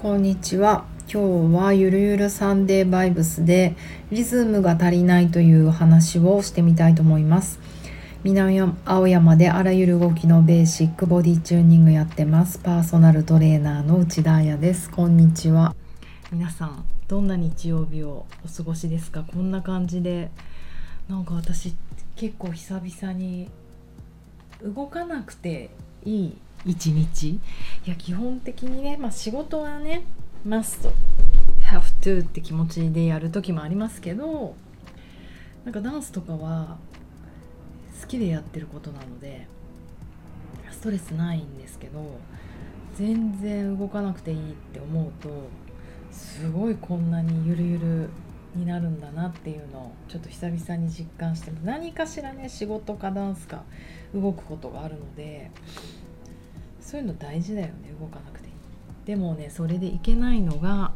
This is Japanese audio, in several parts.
こんにちは。今日はゆるゆるサンデーバイブスでリズムが足りないという話をしてみたいと思います。南青山であらゆる動きのベーシックボディチューニングやってます。パーソナルトレーナーの内田彩です。こんにちは。皆さんどんな日曜日をお過ごしですか？こんな感じで。なんか私結構久々に動かなくていい一日。いや基本的にね、まあ、仕事はね must have to って気持ちでやる時もありますけどなんかダンスとかは好きでやってることなのでストレスないんですけど全然動かなくていいって思うとすごいこんなにゆるゆるになるんだなっていうのをちょっと久々に実感して何かしらね仕事かダンスか動くことがあるのでそういうの大事だよね動かなくて。いいでもねそれでいけないのが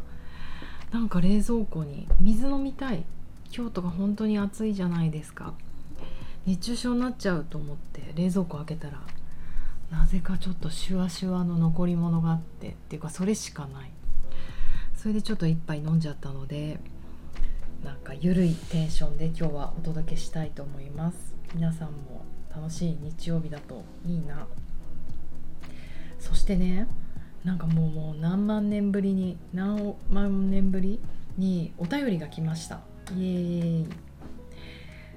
なんか冷蔵庫に水飲みたい。京都が本当に暑いじゃないですか。熱中症になっちゃうと思って冷蔵庫開けたらなぜかちょっとシュワシュワの残り物があってっていうかそれしかない。それでちょっと一杯飲んじゃったのでなんかゆるいテンションで今日はお届けしたいと思います。皆さんも楽しい日曜日だといいな。そしてねなんかもうもう何万年ぶりに何万年ぶりにお便りが来ました。イエーイ。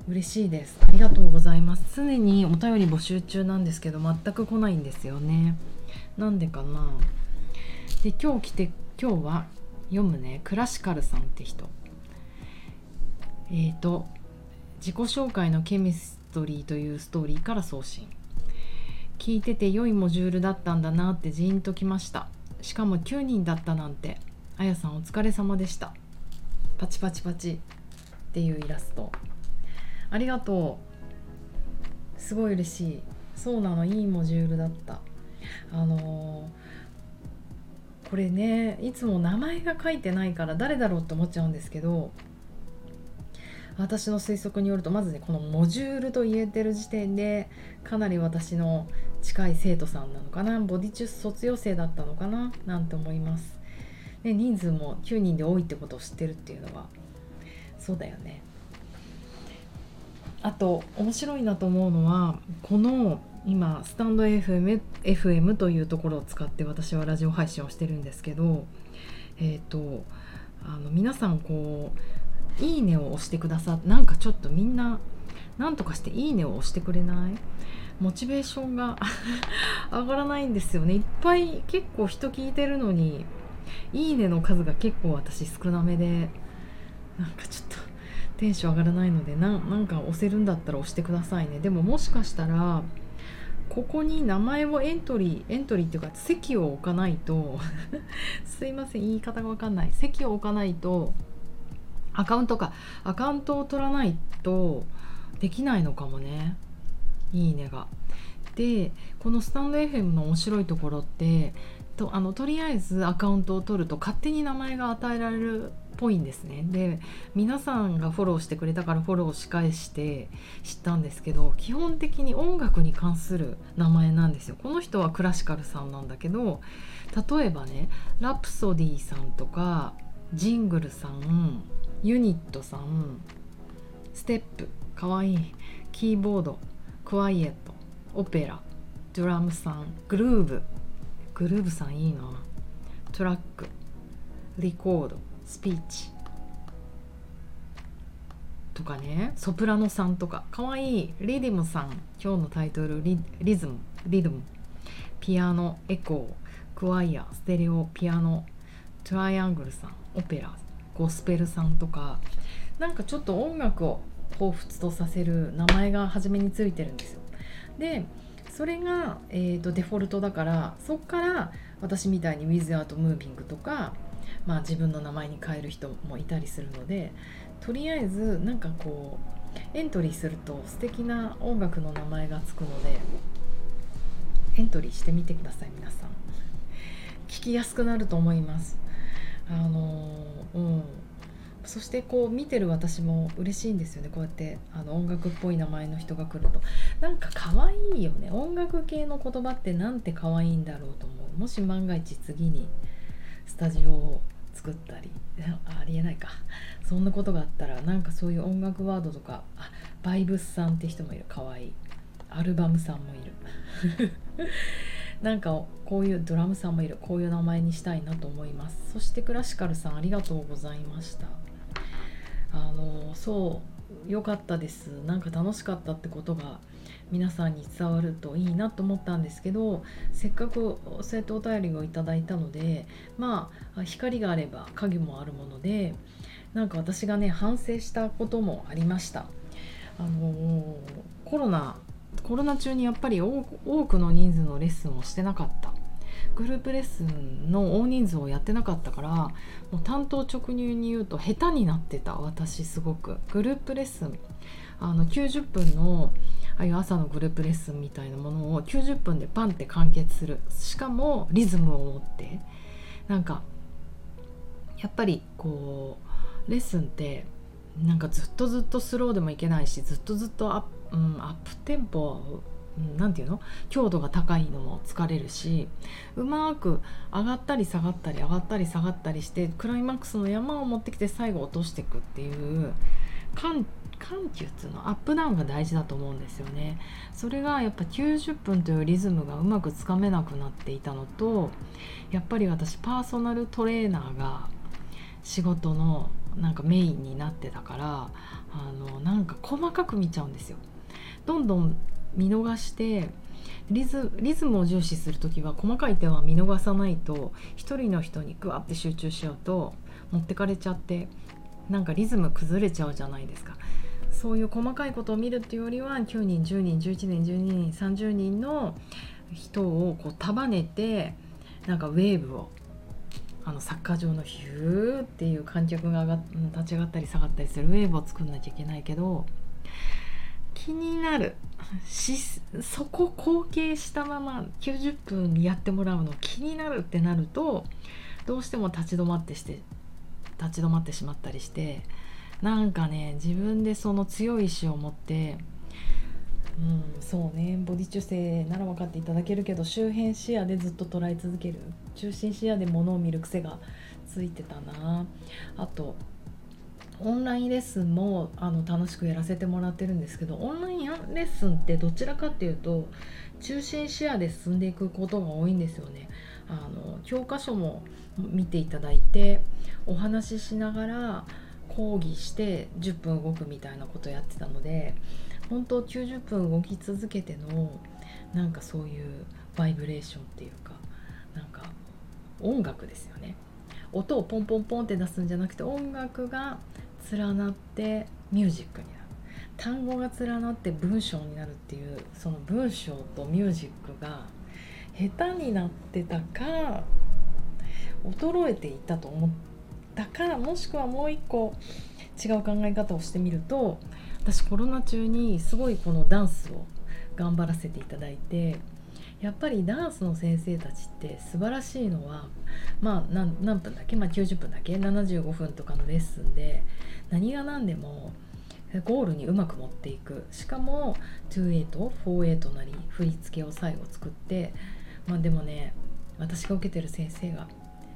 嬉しいです。ありがとうございます。常にお便り募集中なんですけど全く来ないんですよね。なんでかな。で今日来て今日は読むねクラシカルさんって人。えっ、ー、と自己紹介のケミストリーというストーリーから送信。聞いてて良いモジュールだったんだなってジーンときました。しかも9人だったなんて。あやさんお疲れ様でした。パチパチパチ。っていうイラスト。ありがとう。すごい嬉しい。そうなの。いいモジュールだった。あのー、これねいつも名前が書いてないから誰だろうって思っちゃうんですけど私の推測によるとまずねこのモジュールと言えてる時点でかなり私の近い生徒さんなのかなボディチュース卒業生だったのかななんて思います。で人数も9人で多いってことを知ってるっていうのはそうだよね。あと面白いなと思うのはこの今スタンド FM, FM というところを使って私はラジオ配信をしてるんですけどえっ、ー、とあの皆さんこういいねを押してくださってなんかちょっとみんな何とかしていいねを押してくれない？モチベーションが 上がらないんですよね。いっぱい結構人聞いてるのにいいねの数が結構私少なめでなんかちょっとテンション上がらないのでなんか押せるんだったら押してくださいね。でももしかしたらここに名前をエントリーエントリーっていうか席を置かないと すいません言い方が分かんない。席を置かないとアカウントか。アカウントを取らないとできないのかもね。いいねが。でこのスタンド FM の面白いところってとあのとりあえずアカウントを取ると勝手に名前が与えられるっぽいんですね。で皆さんがフォローしてくれたからフォローし返して知ったんですけど基本的に音楽に関する名前なんですよ。この人はクラシカルさんなんだけど例えばねラプソディさんとかジングルさんユニットさんステップかわいいキーボードクワイエットオペラドラムさんグルーブ。グルーブさんいいな。トラックリコードスピーチ。とかね。ソプラノさんとか。かわいいリディムさん。今日のタイトルリリズムリズム。ピアノエコークワイアステレオピアノ。トライアングルさんオペラ。ゴスペルさんとかなんかちょっと音楽を彷彿とさせる名前が初めについてるんですよ。でそれが、えーと、デフォルトだからそっから私みたいに Without Moving とか、まあ、自分の名前に変える人もいたりするのでとりあえずなんかこうエントリーすると素敵な音楽の名前がつくのでエントリーしてみてください皆さん聞きやすくなると思いますあのうん。そしてこう見てる私も嬉しいんですよね。こうやってあの音楽っぽい名前の人が来ると。なんか可愛いよね。音楽系の言葉ってなんて可愛いんだろうと思う。もし万が一次にスタジオを作ったり。ありえないか。そんなことがあったらなんかそういう音楽ワードとか。あバイブスさんって人もいる。かわいい。アルバムさんもいる。なんかこういうドラムさんもいるこういう名前にしたいなと思います。そしてクラシカルさんありがとうございました。あのそう良かったです。なんか楽しかったってことが皆さんに伝わるといいなと思ったんですけどせっかくそうやってお便りをいただいたのでまあ光があれば影もあるものでなんか私がね反省したこともありました。あのコロナコロナ中にやっぱり多くの人数のレッスンをしてなかった。グループレッスンの大人数をやってなかったからもう担当直入に言うと下手になってた。私すごく。グループレッスンあの90分のああいう朝のグループレッスンみたいなものを90分でパンって完結する。しかもリズムを持って。なんかやっぱりこうレッスンってなんかずっとずっとスローでもいけないしずっとずっとアップ,、うん、アップテンポ何て言うの？強度が高いのも疲れるしうまく上がったり下がったり上がったり下がったりしてクライマックスの山を持ってきて最後落としていくっていう緩緩急っていうの？アップダウンが大事だと思うんですよね。それがやっぱ90分というリズムがうまくつかめなくなっていたのとやっぱり私パーソナルトレーナーが仕事のなんかメインになってたからあのなんか細かく見ちゃうんですよ。どんどん見逃してリズリズムを重視する時は細かい点は見逃さないと一人の人にグワッて集中しちゃうと持ってかれちゃってなんかリズム崩れちゃうじゃないですか。そういう細かいことを見るっていうよりは9人10人11人12人30人の人をこう束ねてなんかウェーブをあのサッカー場のヒューっていう観客が上が立ち上がったり下がったりするウェーブを作んなきゃいけないけど気になる。しそこ後継したまま90分やってもらうの気になるってなるとどうしても立ち止まってして立ち止まってしまったりしてなんかね自分でその強い意志を持ってうんそうねボディ中性なら分かっていただけるけど周辺視野でずっと捉え続ける。中心視野で物を見る癖がついてたな。あとオンラインレッスンもあの楽しくやらせてもらってるんですけどオンラインレッスンってどちらかっていうと中心視野で進んでいくことが多いんですよね。あの教科書も見ていただいてお話ししながら講義して10分動くみたいなことやってたので本当90分動き続けてのなんかそういうバイブレーションっていうかなんか音楽ですよね音をポンポンポンって出すんじゃなくて音楽が連なってミュージックになる。単語が連なって文章になるっていうその文章とミュージックが下手になってたか衰えていたと思ったかもしくはもう一個違う考え方をしてみると私コロナ中にすごいこのダンスを頑張らせていただいてやっぱりダンスの先生たちって素晴らしいのはまあ何分だっけ、まあ、90分だけ75分とかのレッスンで何が何でもゴールにうまく持っていく。しかも28、48なり振り付けを最後作ってまあでもね私が受けてる先生が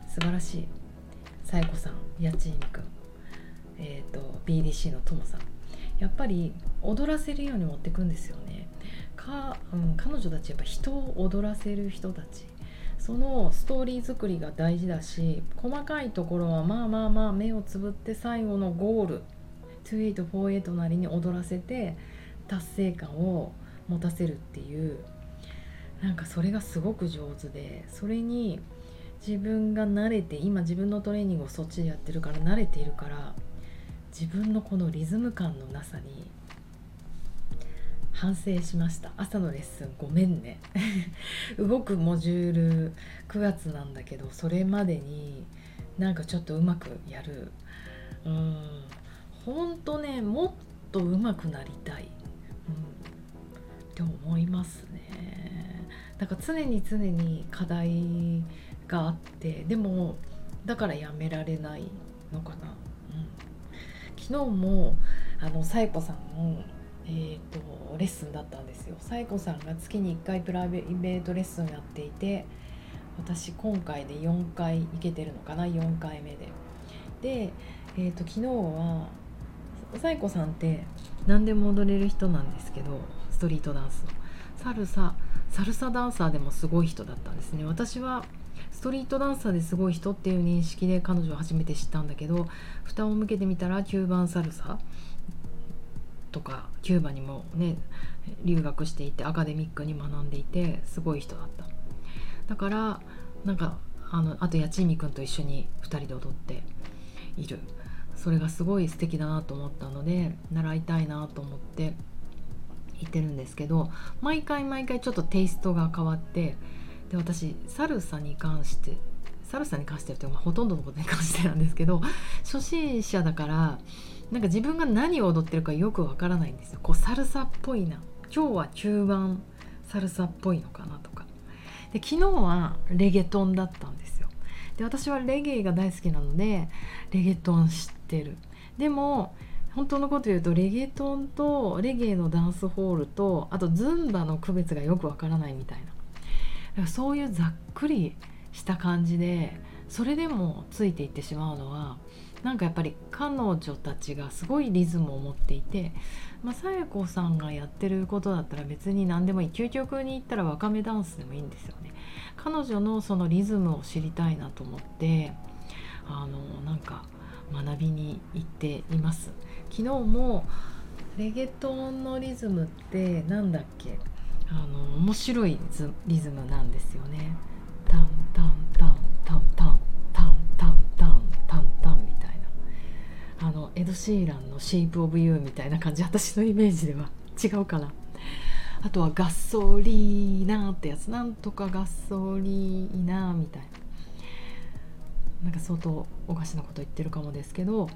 素晴らしい。さやこさんやちいみくんえっ、ー、と BDC のともさん。やっぱり踊らせるように持っていくんですよね。か、うん、彼女たちやっぱ人を踊らせる人たち。そのストーリー作りが大事だし細かいところはまあまあまあ目をつぶって最後のゴール2848なりに踊らせて達成感を持たせるっていうなんかそれがすごく上手でそれに自分が慣れて今自分のトレーニングをそっちでやってるから慣れているから自分のこのリズム感のなさに反省しました。朝のレッスンごめんね。動くモジュール9月なんだけどそれまでになんかちょっとうまくやる。うん。ほんとねもっとうまくなりたい、うん、って思いますね。だから常に常に課題があって。でもだからやめられないのかな、うん、昨日もあのサイコさんのえーと、レッスンだったんですよ。サイコさんが月に1回プライベートレッスンやっていて私今回で4回行けてるのかな？4回目で。で、えーと、昨日はサイコさんって何でも踊れる人なんですけどストリートダンスのサルササルサダンサーでもすごい人だったんですね。私はストリートダンサーですごい人っていう認識で彼女を初めて知ったんだけど蓋を向けてみたらキューバンサルサ。とかキューバにもね留学していてアカデミックに学んでいてすごい人だった。だからなんかあのあと八千美君と一緒に2人で踊っている。それがすごい素敵だなと思ったので習いたいなと思って行ってるんですけど毎回毎回ちょっとテイストが変わってで私サルサに関してサルサに関してってほとんどのことに関してなんですけど初心者だからなんか自分が何を踊ってるかよくわからないんですよ。こうサルサっぽいな。今日は中盤サルサっぽいのかなとか。で昨日はレゲトンだったんですよ。で私はレゲエが大好きなのでレゲトン知ってる。でも本当のこと言うとレゲトンとレゲエのダンスホールとあとズンバの区別がよくわからないみたいな。そういうざっくりした感じでそれでもついていってしまうのはなんかやっぱり彼女たちがすごいリズムを持っていて、まあ、さや子さんがやってることだったら別に何でもいい究極に言ったらわかめダンスでもいいんですよね。彼女のそのリズムを知りたいなと思ってあのなんか学びに行っています。昨日もレゲトンのリズムってなんだっけ？あの面白いリズムなんですよね。タンタンエド・シーランの「シェイプ・オブ・ユー」みたいな感じ。私のイメージでは違うかな。あとはガソリーナってやつ。なんとかガソリーナみたいな。なんか相当おかしなこと言ってるかもですけど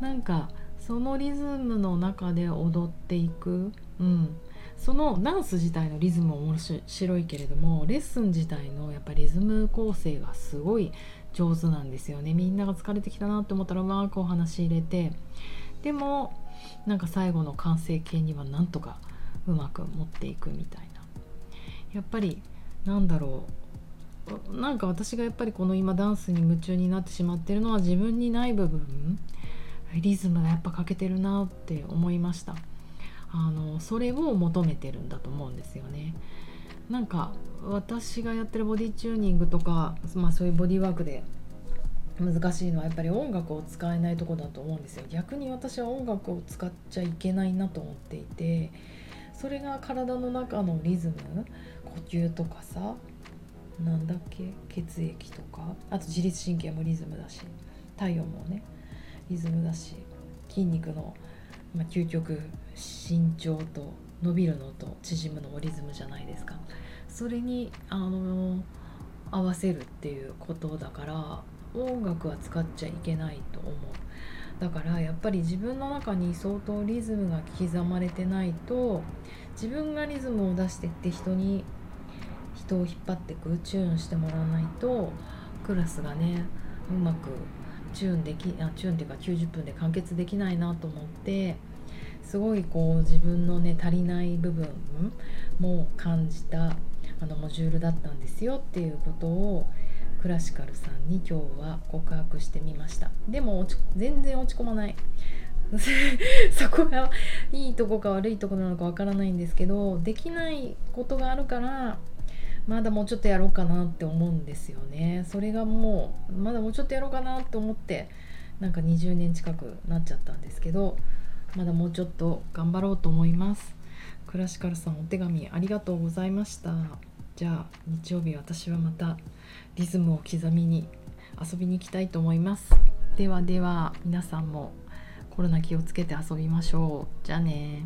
なんかそのリズムの中で踊っていく、うん、そのダンス自体のリズムも面白いけれどもレッスン自体のやっぱリズム構成がすごい上手なんですよね。みんなが疲れてきたなって思ったらうまくお話し入れて。でもなんか最後の完成形にはなんとかうまく持っていくみたいな。やっぱりなんだろう。なんか私がやっぱりこの今ダンスに夢中になってしまってるのは自分にない部分。リズムがやっぱ欠けてるなって思いました。あのそれを求めてるんだと思うんですよね。なんか私がやってるボディチューニングとか、まあ、そういうボディワークで難しいのはやっぱり音楽を使えないとこだと思うんですよ。逆に私は音楽を使っちゃいけないなと思っていてそれが体の中のリズム呼吸とかさなんだっけ血液とかあと自律神経もリズムだし体温もねリズムだし筋肉のまあ、究極身長と伸びるのと縮むのもリズムじゃないですか。それにあの合わせるっていうことだから音楽は使っちゃいけないと思う。だからやっぱり自分の中に相当リズムが刻まれてないと自分がリズムを出してって人に人を引っ張ってくチューンしてもらわないとクラスがねうまくチューンできあチューンっていうか90分で完結できないなと思ってすごいこう自分のね足りない部分も感じたあのモジュールだったんですよっていうことをクラシカルさんに今日は告白してみました。でも全然落ち込まない。そこがいいとこか悪いとこなのかわからないんですけどできないことがあるからまだもうちょっとやろうかなって思うんですよね。それがもうまだもうちょっとやろうかなって思ってなんか20年近くなっちゃったんですけどまだもうちょっと頑張ろうと思います。クラシカルさんお手紙ありがとうございました。じゃあ日曜日私はまたリズムを刻みに遊びに行きたいと思います。ではでは皆さんもコロナ気をつけて遊びましょう。じゃあね